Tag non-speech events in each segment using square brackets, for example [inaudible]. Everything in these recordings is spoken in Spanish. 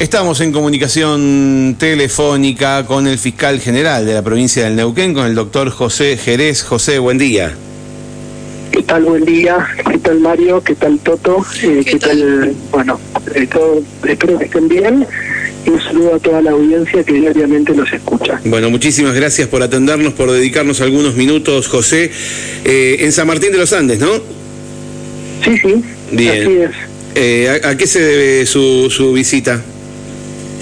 Estamos en comunicación telefónica con el fiscal general de la provincia del Neuquén, con el doctor José Jerez. José, buen día. ¿Qué tal? Buen día. ¿Qué tal Mario? ¿Qué tal Toto? Eh, ¿Qué, tal? Bueno, eh, todo, espero que estén bien y un saludo a toda la audiencia que diariamente nos escucha. Bueno, muchísimas gracias por atendernos, por dedicarnos algunos minutos, José. Eh, en San Martín de los Andes, ¿no? Sí, sí. Bien. Así es. Eh, ¿a, ¿A qué se debe su, su visita?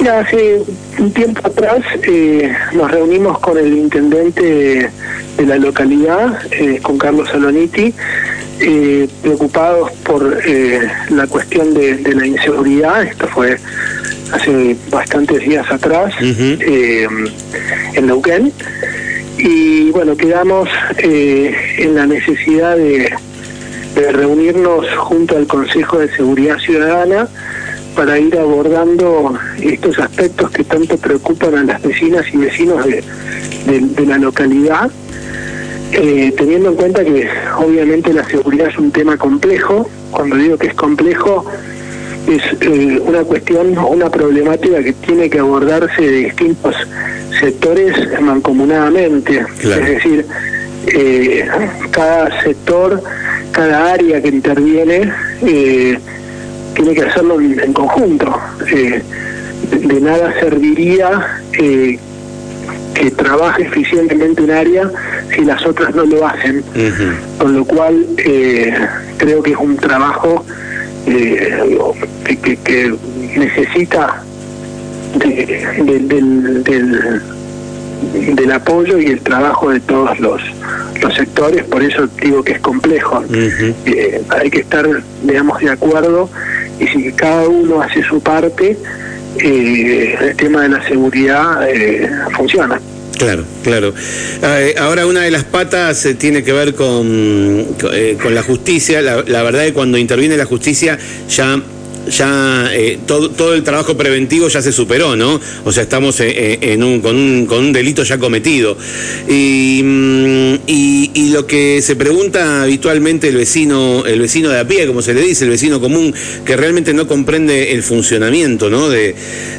Ya hace un tiempo atrás eh, nos reunimos con el intendente de la localidad, eh, con Carlos Saloniti, eh, preocupados por eh, la cuestión de, de la inseguridad. Esto fue hace bastantes días atrás Ujú. eh, en Neuquén. Y bueno, quedamos eh, en la necesidad de, de reunirnos junto al Consejo de Seguridad Ciudadana para ir abordando estos aspectos que tanto preocupan a las vecinas y vecinos de, de- de la localidad, eh, teniendo en cuenta que obviamente la seguridad es un tema complejo, cuando digo que es complejo es eh, una cuestión, una problemática que tiene que abordarse de distintos sectores mancomunadamente, Claro. es decir, eh, cada sector, cada área que interviene, eh, tiene que hacerlo en, conjunto. Eh, de, nada serviría eh, que trabaje eficientemente un área si las otras no lo hacen. Con lo cual eh, creo que es un trabajo eh, que, que- que necesita de- de- del, del, del apoyo y el trabajo de todos los, los sectores, por eso digo que es complejo. Eh, hay que estar, digamos, de acuerdo y si cada uno hace su parte, eh, el tema de la seguridad eh, funciona. Claro, claro. Eh, ahora una de las patas eh, tiene que ver con, con, la justicia. La, la verdad es que cuando interviene la justicia ya ya eh, todo, todo el trabajo preventivo ya se superó, ¿no? O sea, estamos eh, eh, en un, con, un, con un delito ya cometido. Y, mm, y, y lo que se pregunta habitualmente el vecino, el vecino de a pie, como se le dice, el vecino común, que realmente no comprende el funcionamiento, ¿no? De,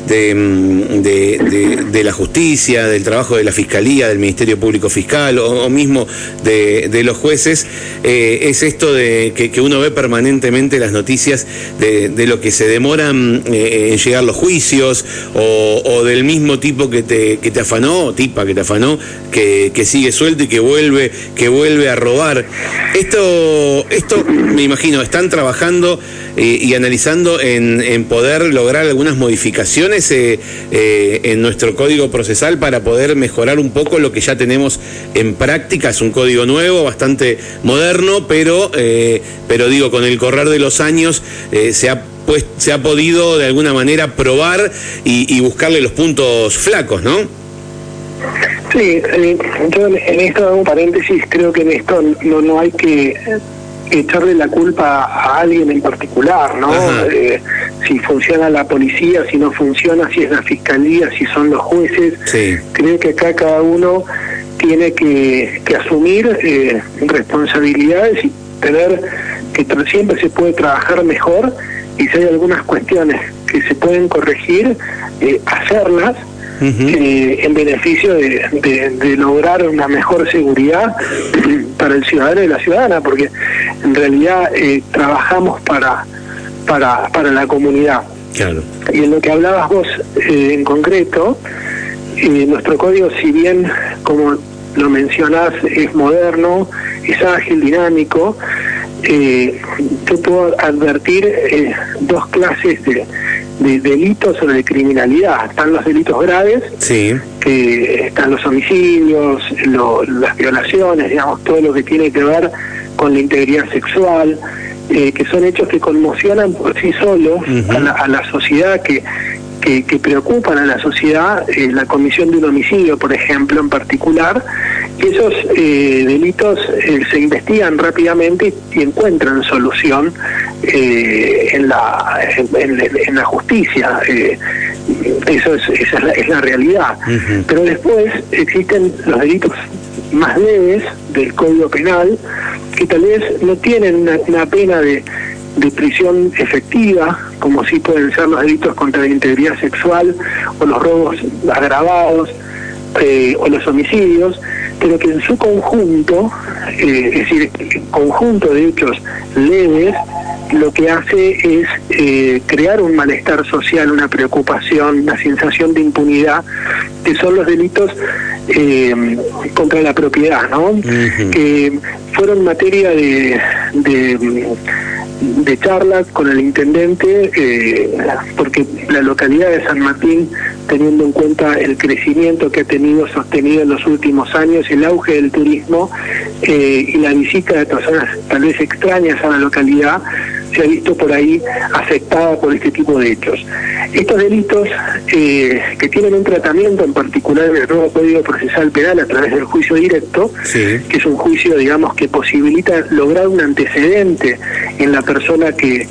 de, mm, de, la justicia, del trabajo de la fiscalía, del Ministerio Público Fiscal o, mismo de, los jueces, es esto de que, que uno ve permanentemente las noticias de, de lo que se demoran eh, en llegar los juicios o, o del mismo tipo que te, que te afanó, tipa que te afanó, que, que sigue suelto y que vuelve, que vuelve a robar. Esto, esto me imagino, están trabajando eh, y analizando en, poder lograr algunas modificaciones eh, eh, en nuestro código procesal para poder mejorar un poco lo que ya tenemos en práctica. Es un código nuevo, bastante moderno, pero, pero digo, con el correr de los años se ha pues se ha podido de alguna manera probar y, buscarle los puntos flacos, ¿no? Sí, yo en- esto hago un paréntesis, creo que en esto no, no hay que echarle la culpa a alguien en particular, ¿no? Eh, si funciona la policía, si no funciona, si es la fiscalía, si son los jueces. Sí. Creo que acá cada uno tiene que, que asumir eh, responsabilidades y tener que siempre se puede trabajar mejor y si hay algunas cuestiones que se pueden corregir, eh, hacerlas Eh, en beneficio de, de- de lograr una mejor seguridad [clears throat] para el ciudadano y la ciudadana, porque en realidad eh, trabajamos para, para, para la comunidad. Claro. Y en lo que hablabas vos eh, en concreto, eh, nuestro código, si bien, como lo mencionás, es moderno, es ágil, dinámico, eh, yo puedo advertir eh, dos clases de, de delitos o de criminalidad. Están los delitos graves, Sí. que están los homicidios, lo- las violaciones, digamos, todo lo que tiene que ver con la integridad sexual, eh, que son hechos que conmocionan por sí solos a, la, a la sociedad, que, que, que preocupan a la sociedad, eh, la comisión de un homicidio, por ejemplo, en particular, y esos eh, delitos eh, se investigan rápidamente y encuentran solución eh, en, la, en, la justicia. eh, eso es, esa es la, es la realidad. Pero después existen los delitos más leves del Código Penal que tal vez no tienen una, una pena de, de prisión efectiva, como sí pueden ser los delitos contra la integridad sexual o los robos agravados eh, o los homicidios, pero que en su conjunto, eh, es decir, conjunto de hechos leves, lo que hace es eh, crear un malestar social, una preocupación, una sensación de impunidad, que son los delitos eh, contra la propiedad, ¿no? Que fueron materia de, de, de charla con el intendente, eh, porque la localidad de San Martín, teniendo en cuenta el crecimiento que ha tenido sostenido en los últimos años, el auge del turismo y la visita de personas tal vez extrañas a la localidad, se ha visto por ahí afectada por este tipo de hechos. Estos delitos eh, que tienen un tratamiento en particular en el nuevo Código Procesal Penal a través del juicio directo, que es un juicio, digamos, que posibilita lograr un antecedente en la persona que,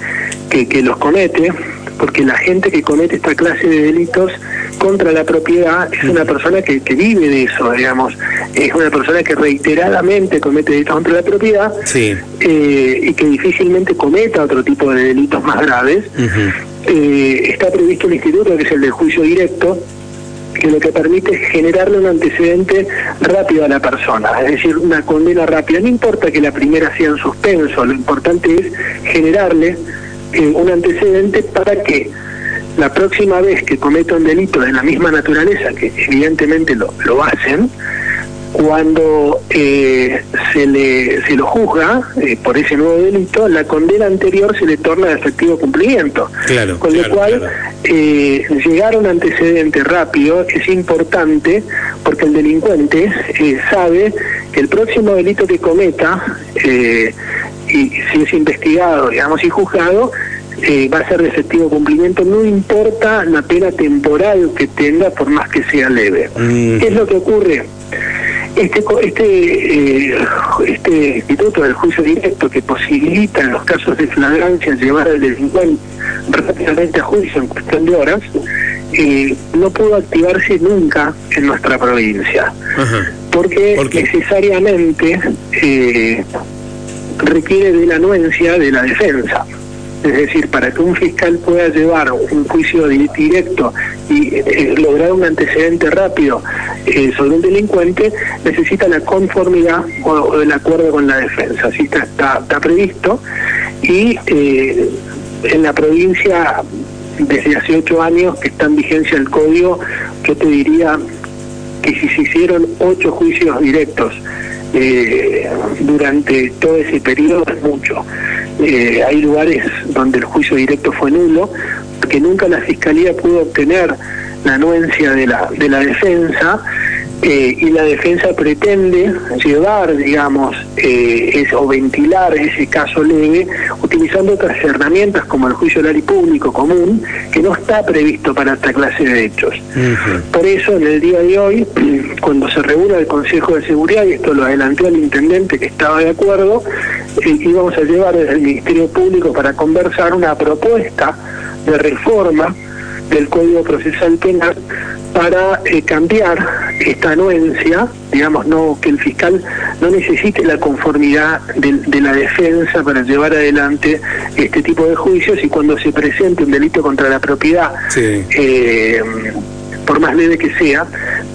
que, que los comete, porque la gente que comete esta clase de delitos contra la propiedad es una persona que, que vive de eso, digamos, es una persona que reiteradamente comete delitos contra la propiedad eh, y que difícilmente cometa otro tipo de delitos más graves. eh, está previsto un instituto que es el del juicio directo, que lo que permite es generarle un antecedente rápido a la persona, es decir, una condena rápida. No importa que la primera sea en suspenso, lo importante es generarle eh, un antecedente para que la próxima vez que cometa un delito de la misma naturaleza, que evidentemente lo, lo hacen, cuando eh, se le se lo juzga eh, por ese nuevo delito, la condena anterior se le torna de efectivo cumplimiento. Claro, Con claro, lo cual, claro. eh, llegar a un antecedente rápido es importante porque el delincuente eh, sabe que el próximo delito que cometa, eh, y si es investigado, digamos, y juzgado, eh, va a ser de efectivo cumplimiento, no importa la pena temporal que tenga, por más que sea leve. Mm. ¿Qué es lo que ocurre? Este, este, eh, este instituto del juicio directo que posibilita en los casos de flagrancia llevar al delincuente rápidamente a juicio en cuestión de horas, eh, no pudo activarse nunca en nuestra provincia, Ajá. porque necesariamente eh, requiere de la anuencia de la defensa. Es decir, para que un fiscal pueda llevar un juicio di- directo y eh, lograr un antecedente rápido eh, sobre un delincuente, necesita la conformidad o, el acuerdo con la defensa. Así está, está, previsto. Y eh, en la provincia, desde hace ocho años que está en vigencia el código, yo te diría que si se hicieron ocho juicios directos durante todo ese periodo es mucho. Eh, hay lugares donde el juicio directo fue nulo, porque nunca la Fiscalía pudo obtener la anuencia de la, de la defensa eh, y la defensa pretende llevar, digamos, eh, es- o ventilar ese caso leve utilizando otras herramientas como el juicio oral y público común, que no está previsto para esta clase de hechos. Por eso, en el día de hoy, [clears throat] cuando se reúna el Consejo de Seguridad, y esto lo adelantó el intendente que estaba de acuerdo, eh, íbamos a llevar desde el Ministerio Público para conversar una propuesta de reforma del Código Procesal Penal para eh, cambiar esta anuencia, digamos, no que el fiscal no necesite la conformidad de, de la defensa para llevar adelante este tipo de juicios y cuando se presente un delito contra la propiedad Sí. eh, por más leve que sea,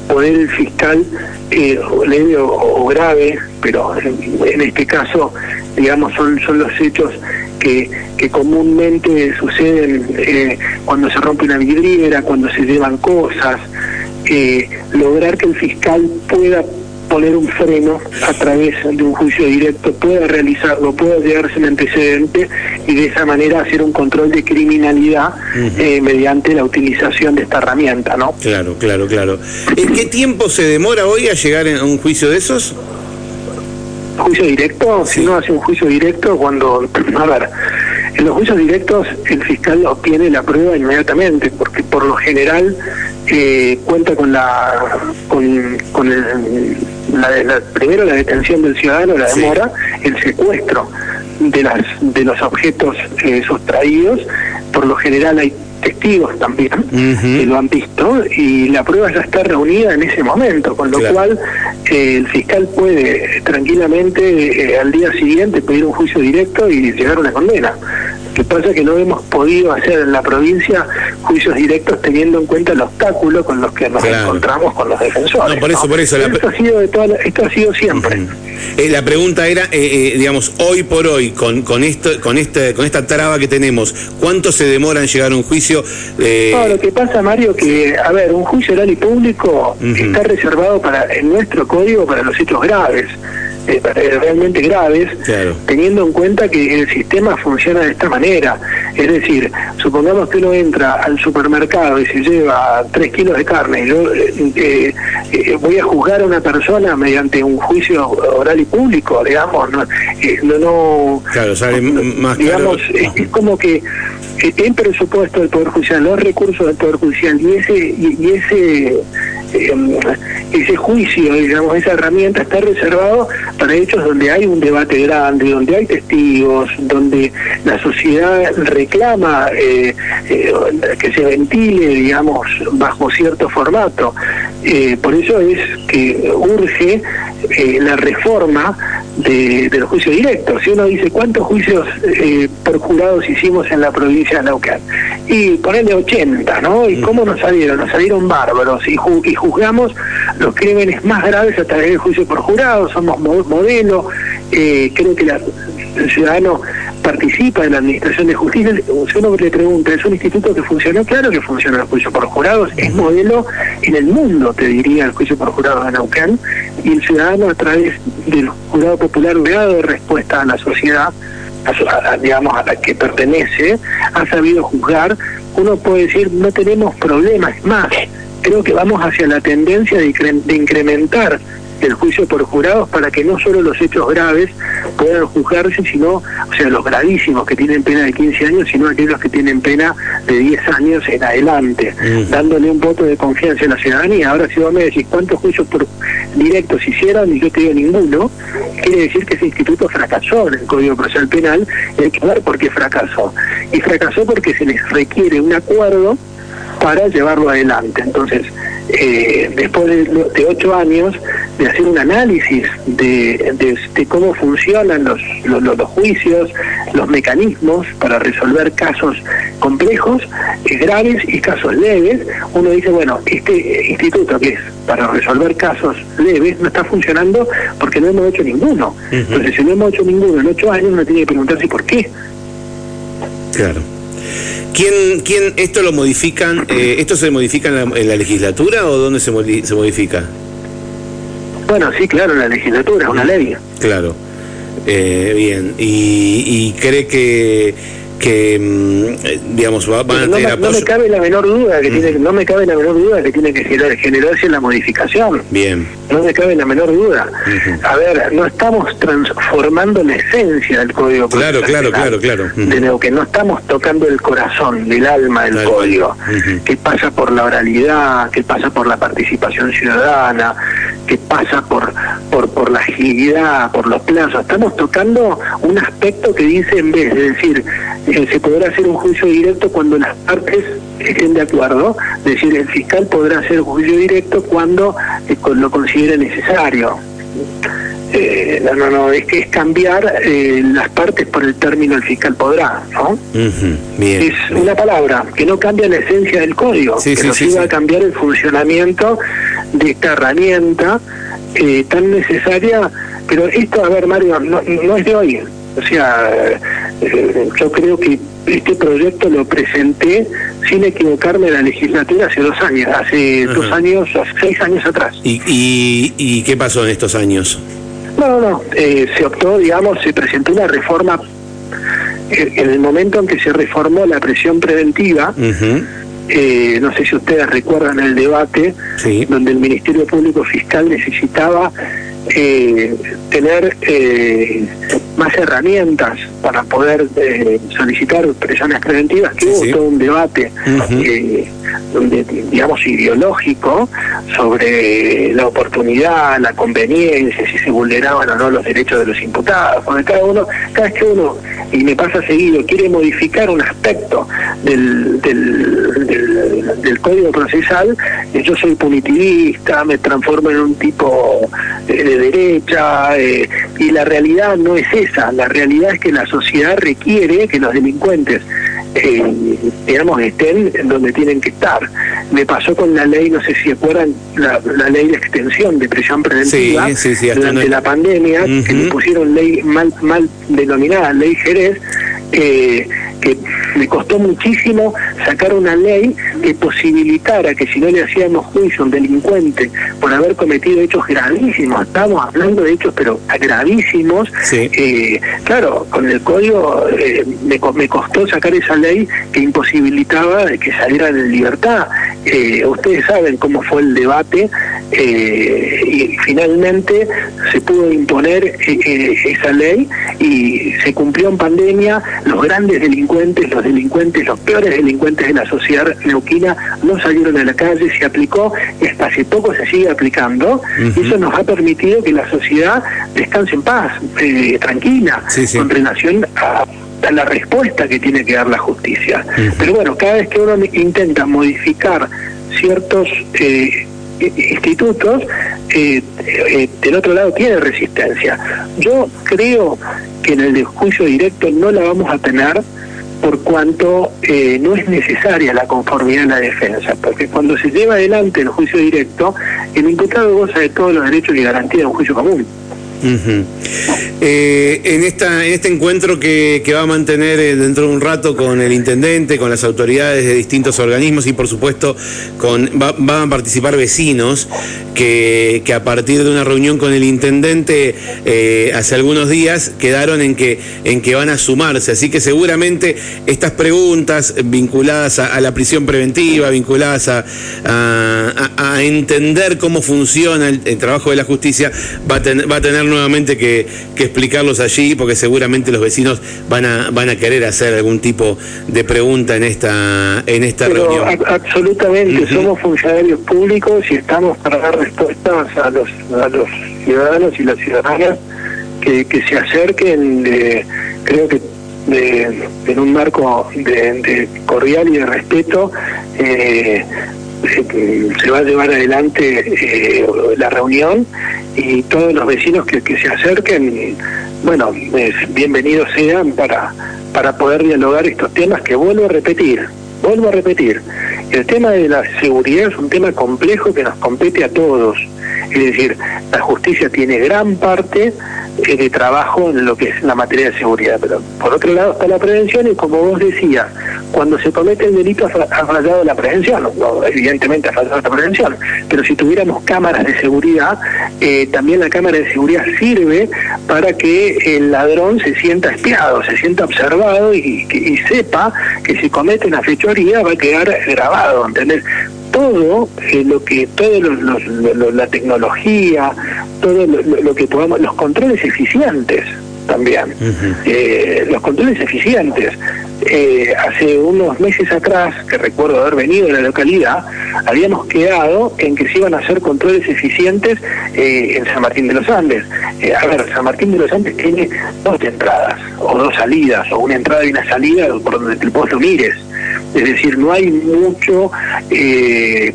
poder el fiscal, eh, o leve o, o grave, pero en, en este caso, digamos, son, son los hechos que, que comúnmente suceden eh, cuando se rompe una vidriera, cuando se llevan cosas, eh, lograr que el fiscal pueda poner un freno a través de un juicio directo, pueda realizarlo, pueda llegarse un antecedente y de esa manera hacer un control de criminalidad eh, mediante la utilización de esta herramienta, ¿no? Claro, claro, claro. ¿En qué tiempo se demora hoy a llegar a un juicio de esos? Juicio directo, si no hace un juicio directo, cuando, [clears throat] a ver, en los juicios directos el fiscal obtiene la prueba inmediatamente, porque por lo general eh, cuenta con la, con, con el, la, la- primero la detención del ciudadano, la Sí. demora, el secuestro de las de los objetos eh, sustraídos, por lo general hay testigos también Ujú. que lo han visto y la prueba ya está reunida en ese momento, con lo Claro. cual eh, el fiscal puede tranquilamente eh, al día siguiente pedir un juicio directo y llegar a una condena. Que pasa es que no hemos podido hacer en la provincia juicios directos teniendo en cuenta el obstáculo con los que nos encontramos con los defensores. No, por eso, por eso. esto, ha sido de toda esto ha sido siempre. Eh, la pregunta era, eh, digamos, hoy por hoy, con, con, esto, con, este, con esta traba que tenemos, ¿cuánto se demora en llegar a un juicio? No, lo que pasa, Mario, que, a ver, un juicio oral y público está reservado para en nuestro código para los hechos graves. Eh, realmente graves, teniendo en cuenta que el sistema funciona de esta manera. Es decir, supongamos que uno entra al supermercado y se lleva tres kilos de carne, y yo eh, eh, voy a juzgar a una persona mediante un juicio oral y público, digamos, no, no, claro, sale más digamos, es, como que el presupuesto del Poder Judicial, los recursos del Poder Judicial y ese, y ese eh, ese juicio, digamos, esa herramienta está reservado para hechos donde hay un debate grande, donde hay testigos, donde la sociedad reclama eh, eh, que se ventile, digamos, bajo cierto formato. por eso es que urge la reforma de, los juicios directos. Si uno dice cuántos juicios por jurados hicimos en la provincia de Neuquén, y ponerle 80, ¿no? ¿Y cómo nos salieron? Nos salieron bárbaros y, y juzgamos los crímenes más graves a través del juicio por jurado, somos modelo, eh, creo que el ciudadano participa en la administración de justicia, si uno le pregunta, ¿es un instituto que funcionó? Claro que funciona el juicio por jurados, es modelo en el mundo, te diría, el juicio por jurados de Naucán, y el ciudadano a través del jurado popular le ha dado respuesta a la sociedad, digamos, a la que pertenece, ha sabido juzgar, uno puede decir, no tenemos problemas, más, creo que vamos hacia la tendencia de, incrementar el juicio por jurados para que no solo los hechos graves puedan juzgarse, sino, o sea, los gravísimos que tienen pena de 15 años, sino aquellos que tienen pena de 10 años en adelante, dándole un voto de confianza a la ciudadanía. Ahora, si vos me decís cuántos juicios por directos hicieron y yo te ninguno, quiere decir que ese instituto fracasó en el Código Procesal Penal y hay que ver por qué fracasó. Y fracasó porque se les requiere un acuerdo para llevarlo adelante. Entonces, eh, después de, ocho años de hacer un análisis de, de, cómo funcionan los, los, juicios, los mecanismos para resolver casos complejos, eh, graves y casos leves, uno dice, bueno, este instituto que es para resolver casos leves no está funcionando porque no hemos hecho ninguno. Entonces, si no hemos hecho ninguno en ocho años, uno tiene que preguntarse por qué. Claro. ¿Quién, quién esto lo modifican? Eh, ¿Esto se modifica en la, legislatura o dónde se, se modifica? Bueno, sí, claro, la legislatura, es una ley. Claro. Eh, bien. Y, y cree que que mm, digamos va, van a no, tener no me cabe la menor duda que mm. tiene no me cabe la menor duda que tiene que generarse la modificación. Bien. No me cabe la menor duda. A ver no estamos transformando la esencia del código claro claro claro claro. De lo que no estamos tocando el corazón del alma del código que pasa por la oralidad que pasa por la participación ciudadana que pasa por por por la agilidad por los plazos estamos tocando un aspecto que dice en vez de decir eh, se podrá hacer un juicio directo cuando las partes estén de acuerdo, es decir, el fiscal podrá hacer un juicio directo cuando eh, lo considere necesario. Eh, no, no, no, es que es cambiar las partes por el término el fiscal podrá, ¿no? es una palabra que no cambia la esencia del código, que nos sí, a cambiar el funcionamiento de esta herramienta tan necesaria, pero esto, a ver Mario, no, no es de hoy, o sea, eh, yo creo que este proyecto lo presenté, sin equivocarme, en la legislatura hace dos años, hace dos años, hace seis años atrás. ¿Y, y, qué pasó en estos años? No, no, eh, se optó, digamos, se presentó una reforma eh, en el momento en que se reformó la presión preventiva. No sé si ustedes recuerdan el debate donde el Ministerio Público Fiscal necesitaba eh, tener eh, más herramientas para poder eh, solicitar presiones preventivas, que hubo todo un debate eh, donde, digamos, ideológico sobre la oportunidad, la conveniencia, si se vulneraban o no los derechos de los imputados, porque cada uno, cada vez que uno, y me pasa seguido, quiere modificar un aspecto del, del, del, código procesal, yo soy punitivista, me transformo en un tipo de derecha, y la realidad no es esa, la realidad es que la sociedad requiere que los delincuentes eh, digamos, estén donde tienen que estar. Me pasó con la ley, no sé si acuerdan, la, ley de extensión de prisión preventiva durante la pandemia, que le pusieron ley mal, mal denominada, ley Jerez, eh, que me costó muchísimo sacar una ley que posibilitara que si no le hacíamos juicio a un delincuente por haber cometido hechos gravísimos, estamos hablando de hechos pero gravísimos, eh, claro, con el código eh, me, me, costó sacar esa ley que imposibilitaba que salieran en libertad. Eh, ustedes saben cómo fue el debate y finalmente se pudo imponer esa ley y se cumplió en pandemia, los grandes delincuentes, los delincuentes, los peores delincuentes de la sociedad neuquina no salieron a la calle, se aplicó y hasta hace poco se sigue aplicando. y eso nos ha permitido que la sociedad descanse en paz, eh, tranquila, con relación a la respuesta que tiene que dar la justicia. Pero bueno, cada vez que uno intenta modificar ciertos eh, institutos, eh, del otro lado tiene resistencia. Yo creo que en el juicio directo no la vamos a tener por cuanto eh, no es necesaria la conformidad en la defensa, porque cuando se lleva adelante el juicio directo, el imputado goza de todos los derechos y garantías de un juicio común. Eh, en, esta, en este encuentro que, va a mantener eh, dentro de un rato con el intendente, con las autoridades de distintos organismos y por supuesto con, van a participar vecinos que, a partir de una reunión con el intendente eh, hace algunos días quedaron en que, en que van a sumarse. Así que seguramente estas preguntas vinculadas a, la prisión preventiva, vinculadas a, a, entender cómo funciona el, trabajo de la justicia, va a, va a tener nuevamente que, explicarlos allí, porque seguramente los vecinos van a, van a querer hacer algún tipo de pregunta en esta, en esta reunión. absolutamente, somos funcionarios públicos y estamos para dar respuestas a los, a los ciudadanos y las ciudadanas que, se acerquen, creo que en un marco de, cordial y de respeto. Eh, se va a llevar adelante eh, la reunión y todos los vecinos que, se acerquen, bueno, bienvenidos sean para, para poder dialogar estos temas que vuelvo a repetir, vuelvo a repetir, el tema de la seguridad es un tema complejo que nos compete a todos, es decir, la justicia tiene gran parte de trabajo en lo que es la materia de seguridad, pero por otro lado está la prevención y como vos decías, cuando se comete el delito ha fallado la prevención, evidentemente ha fallado la prevención, pero si tuviéramos cámaras de seguridad, eh, también la cámara de seguridad sirve para que el ladrón se sienta espiado, se sienta observado y, sepa que si comete una fechoría va a quedar grabado, ¿entendés? todo eh, lo que todo la tecnología todo lo, que podamos los controles eficientes también. Eh, los controles eficientes. Eh, hace unos meses atrás, que recuerdo haber venido de la localidad, habíamos quedado en que se iban a hacer controles eficientes eh, en San Martín de los Andes. a ver, San Martín de los Andes tiene dos entradas, o dos salidas, o una entrada y una salida por donde te vos lo mires. Es decir, no hay mucho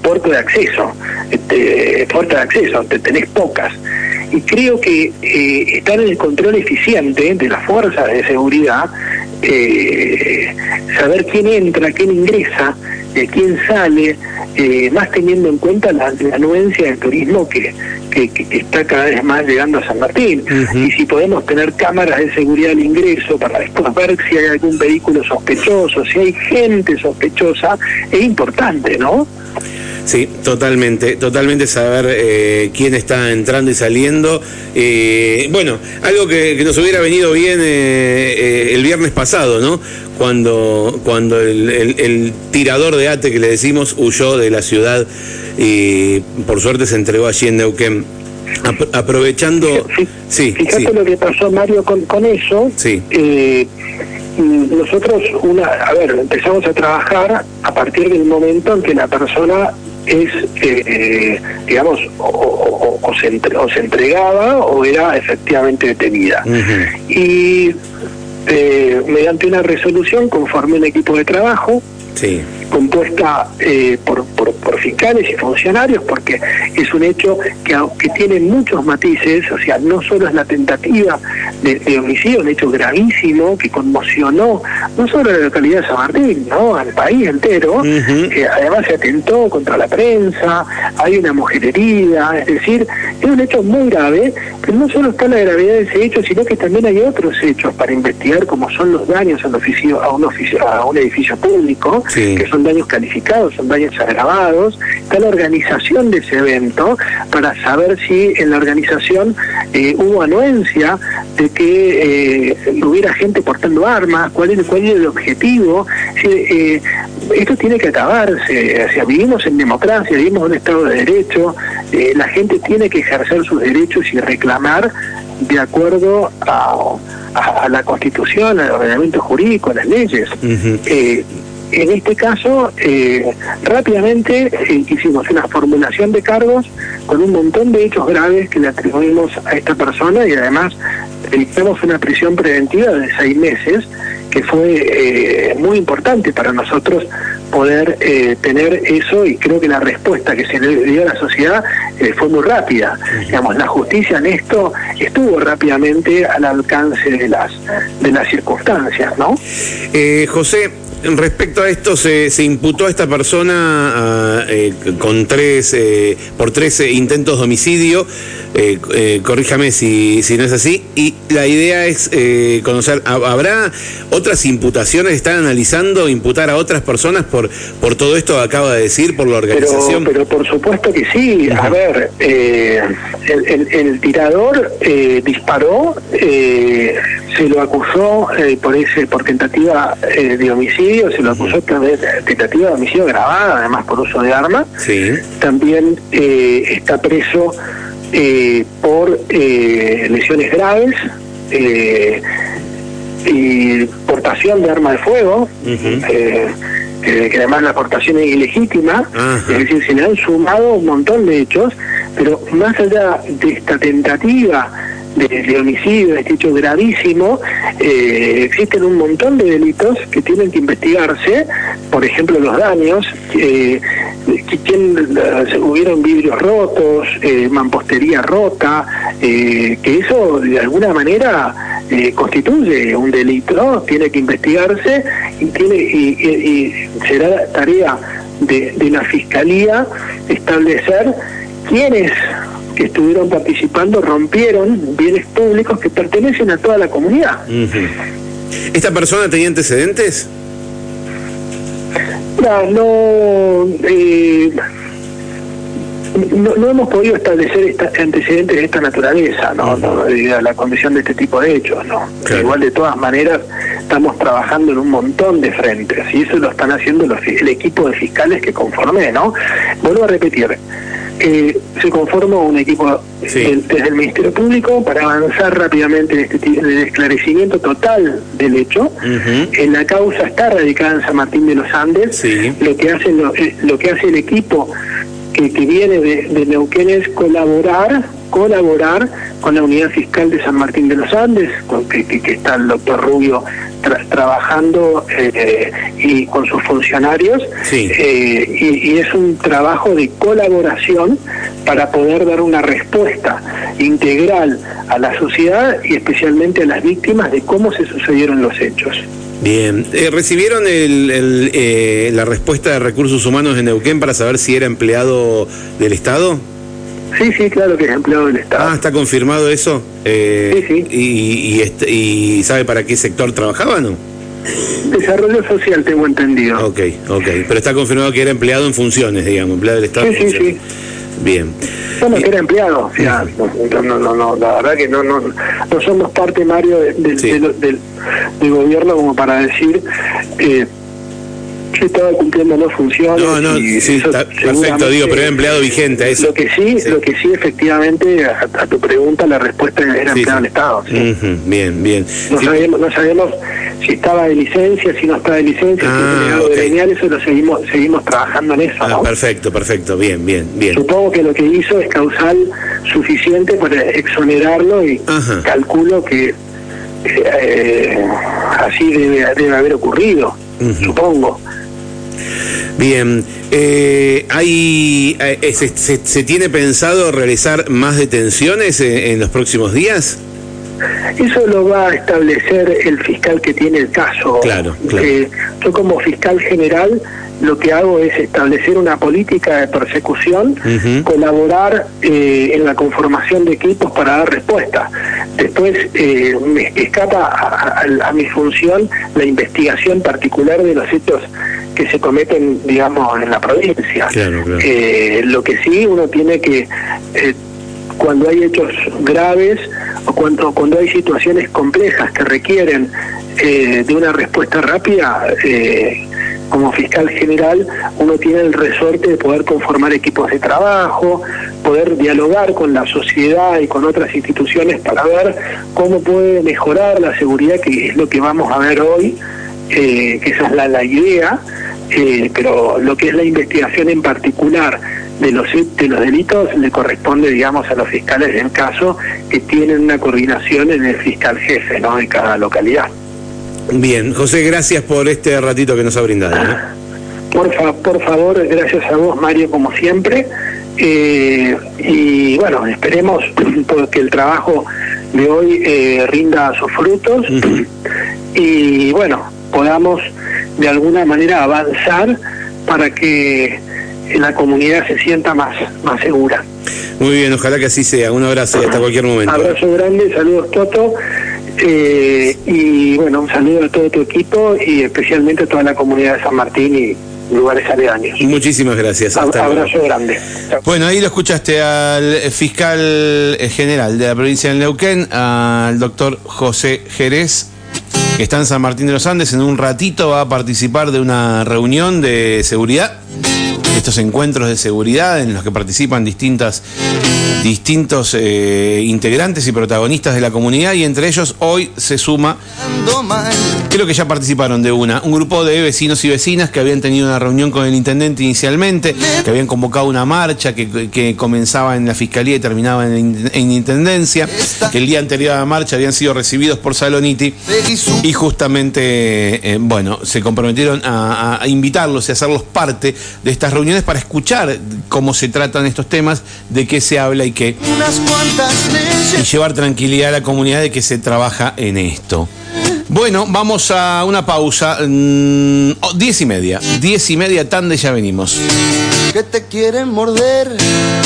puerto de acceso, este, puerta de acceso, te tenés pocas. Y creo que eh, estar en el control eficiente de las fuerzas de seguridad, eh, saber quién entra, quién ingresa, eh, quién sale, más teniendo en cuenta la, anuencia del turismo que, que, está cada vez más llegando a San Martín. Y si podemos tener cámaras de seguridad al ingreso para después ver si hay algún vehículo sospechoso, si hay gente sospechosa, es importante, ¿no? Sí, totalmente, totalmente saber eh, quién está entrando y saliendo. Eh, bueno, algo que, nos hubiera venido bien eh, el viernes pasado, ¿no? Cuando, cuando el, tirador de ATE que le decimos huyó de la ciudad y por suerte se entregó allí en Neuquén. aprovechando... Sí, fíjate lo que pasó Mario con, con eso. Sí nosotros una a ver empezamos a trabajar a partir del momento en que la persona es, eh, digamos, o, se se entregaba o era efectivamente detenida. Y eh, mediante una resolución conformé un equipo de trabajo compuesta eh, por, por, fiscales y funcionarios, porque es un hecho que, que tiene muchos matices, o sea, no solo es la tentativa de, homicidio, un hecho gravísimo que conmocionó no solo a la localidad de San Martín, ¿no? al país entero, que además se atentó contra la prensa, hay una mujer herida, es decir, es un hecho muy grave, pero no solo está la gravedad de ese hecho, sino que también hay otros hechos para investigar, como son los daños a un, oficio, a un, oficio, a un edificio público, que son daños calificados, son daños agravados, está la organización de ese evento para saber si en la organización eh, hubo anuencia de que eh, hubiera gente portando armas, cuál es, cuál es el objetivo. Eh, esto tiene que acabarse, o sea, vivimos en democracia, vivimos en un Estado de Derecho, la gente tiene que ejercer sus derechos y reclamar de acuerdo a, la Constitución, al ordenamiento jurídico, a las leyes. En este caso, eh, rápidamente eh, hicimos una formulación de cargos con un montón de hechos graves que le atribuimos a esta persona y además dictamos una prisión preventiva de seis meses, que fue eh, muy importante para nosotros poder tener eso y creo que la respuesta que se le dio a la sociedad fue muy rápida. Digamos, la justicia en esto estuvo rápidamente al alcance de las de las circunstancias, ¿no? José, Respecto a esto, se, se imputó a esta persona eh, con tres, eh, por tres eh, intentos de homicidio. corríjame si, si no es así. Y la idea es conocer, ¿habrá otras imputaciones? ¿Están analizando imputar a otras personas por, por todo esto que acaba de decir, por la organización? Pero, por supuesto que sí. A ver, el, el, tirador disparó, se lo acusó por, ese, por tentativa de homicidio se lo acusó de tentativa de homicidio grabada, además por uso de arma. También eh, está preso eh, por eh, lesiones graves y portación de arma de fuego. que además la portación es ilegítima, es decir, se le han sumado un montón de hechos, pero más allá de esta tentativa de, homicidio, de este hecho gravísimo, eh, existen un montón de delitos que tienen que investigarse, por ejemplo los daños, eh, quién hubieron vidrios rotos, eh, mampostería rota, que eso de alguna manera constituye un delito, tiene que investigarse y tiene y, será tarea de, de la fiscalía establecer quiénes que estuvieron participando rompieron bienes públicos que pertenecen a toda la comunidad. ¿Esta persona tenía antecedentes? No, eh, no, no, hemos podido establecer antecedentes de esta naturaleza, no, la condición de este tipo de hechos, no. Igual de todas maneras estamos trabajando en un montón de frentes y eso lo están haciendo los, el equipo de fiscales que conformé, ¿no? Vuelvo a repetir, eh, se conformó un equipo desde el Ministerio Público para avanzar rápidamente en, este, en el esclarecimiento total del hecho. En la causa está radicada en San Martín de los Andes. Lo que hace eh, lo, que hace el equipo que, viene de, Neuquén es colaborar colaborar con la unidad fiscal de San Martín de los Andes, con que, que está el doctor Rubio trabajando eh, y con sus funcionarios eh, y, es un trabajo de colaboración para poder dar una respuesta integral a la sociedad y especialmente a las víctimas de cómo se sucedieron los hechos. Bien, eh, ¿recibieron la respuesta de recursos humanos de Neuquén para saber si era empleado del Estado? Sí, sí, claro que es empleado del Estado. Ah, ¿está confirmado eso? Eh, sí, sí. Y, este, ¿Y sabe para qué sector trabajaba, no? Desarrollo social, tengo entendido. Ok, ok. Pero está confirmado que era empleado en funciones, digamos, empleado del Estado. Sí, sí, sí. Bien. Bueno, que era empleado, o sea, no, no, no, la verdad que no, no, no somos parte, Mario, del, del, del, gobierno como para decir, eh, yo estaba cumpliendo dos funciones. No, no, sí, perfecto, digo, pero era empleado vigente a eso. Lo que sí, lo que sí efectivamente, a, tu pregunta, la respuesta era empleado del Estado. bien, bien. No, sabemos, no sabemos si estaba de licencia, si no estaba de licencia, ah, si de lineal, eso lo seguimos, seguimos trabajando en eso. Ah, perfecto, perfecto, bien, bien, bien. Supongo que lo que hizo es causal suficiente para exonerarlo y calculo que eh, así debe, debe haber ocurrido, supongo. Bien, eh, hay, eh, se, se- se tiene pensado realizar más detenciones en, en los próximos días? Eso lo va a establecer el fiscal que tiene el caso. Claro, claro. Eh, yo como fiscal general lo que hago es establecer una política de persecución, colaborar eh, en la conformación de equipos para dar respuesta. Después eh, me escapa a, a- a mi función la investigación particular de los hechos que se cometen, digamos, en la provincia. Claro, claro. Eh, lo que sí uno tiene que eh, cuando hay hechos graves o cuando, cuando hay situaciones complejas que requieren eh, de una respuesta rápida, eh, como fiscal general, uno tiene el resorte de poder conformar equipos de trabajo, poder dialogar con la sociedad y con otras instituciones para ver cómo puede mejorar la seguridad, que es lo que vamos a ver hoy, eh, que esa es la, la idea, eh, pero lo que es la investigación en particular de los, de los delitos le corresponde, digamos, a los fiscales del caso que tienen una coordinación en el fiscal jefe ¿no? de cada localidad. Bien, José, gracias por este ratito que nos ha brindado. ¿eh? [clears throat] Por, fa- por favor, gracias a vos, Mario, como siempre. Eh, y bueno, esperemos [clears throat] que el trabajo de hoy eh, rinda sus frutos [clears throat] y bueno, podamos de alguna manera avanzar para que la comunidad se sienta más, más segura. Muy bien, ojalá que así sea. Un abrazo y hasta cualquier momento. Abrazo grande, saludos Toto. eh, y bueno, un saludo a todo tu equipo y especialmente a toda la comunidad de San Martín y lugares aledaños. Muchísimas gracias. Ab- Hasta luego. abrazo grande. Bueno, ahí lo escuchaste al fiscal eh, general de la provincia de Neuquén, al doctor José Jerez, que está en San Martín de los Andes. En un ratito va a participar de una reunión de seguridad, estos encuentros de seguridad en los que participan distintas, distintos eh, integrantes y protagonistas de la comunidad y entre ellos hoy se suma Creo que ya participaron de una. Un grupo de vecinos y vecinas que habían tenido una reunión con el intendente inicialmente, que habían convocado una marcha que, comenzaba en la fiscalía y terminaba en, en intendencia, que el día anterior a la marcha habían sido recibidos por Saloniti y justamente, eh, bueno, se comprometieron a- a invitarlos y hacerlos parte de estas reuniones para escuchar cómo se tratan estos temas, de qué se habla y qué unas y llevar tranquilidad a la comunidad de que se trabaja en esto. Bueno, vamos a una pausa. mm, oh, diez y media. Diez y media, tan de ya venimos. que te quieren morder.